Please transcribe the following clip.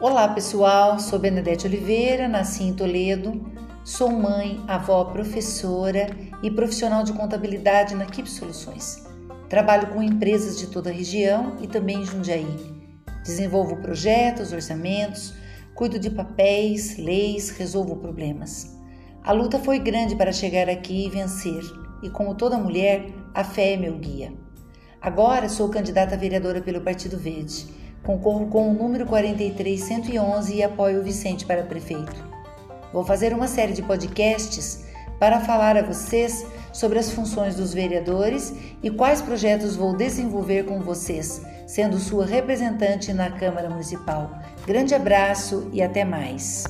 Olá pessoal, sou Benedete Oliveira, nasci em Toledo, sou mãe, avó, professora e profissional de contabilidade na Kip Soluções. Trabalho com empresas de toda a região e também em Jundiaí. Desenvolvo projetos, orçamentos, cuido de papéis, leis, resolvo problemas. A luta foi grande para chegar aqui e vencer, e como toda mulher, a fé é meu guia. Agora sou candidata a vereadora pelo Partido Verde Concorro com o número 43111 e apoio o Vicente para prefeito. Vou fazer uma série de podcasts para falar a vocês sobre as funções dos vereadores e quais projetos vou desenvolver com vocês, sendo sua representante na Câmara Municipal. Grande abraço e até mais!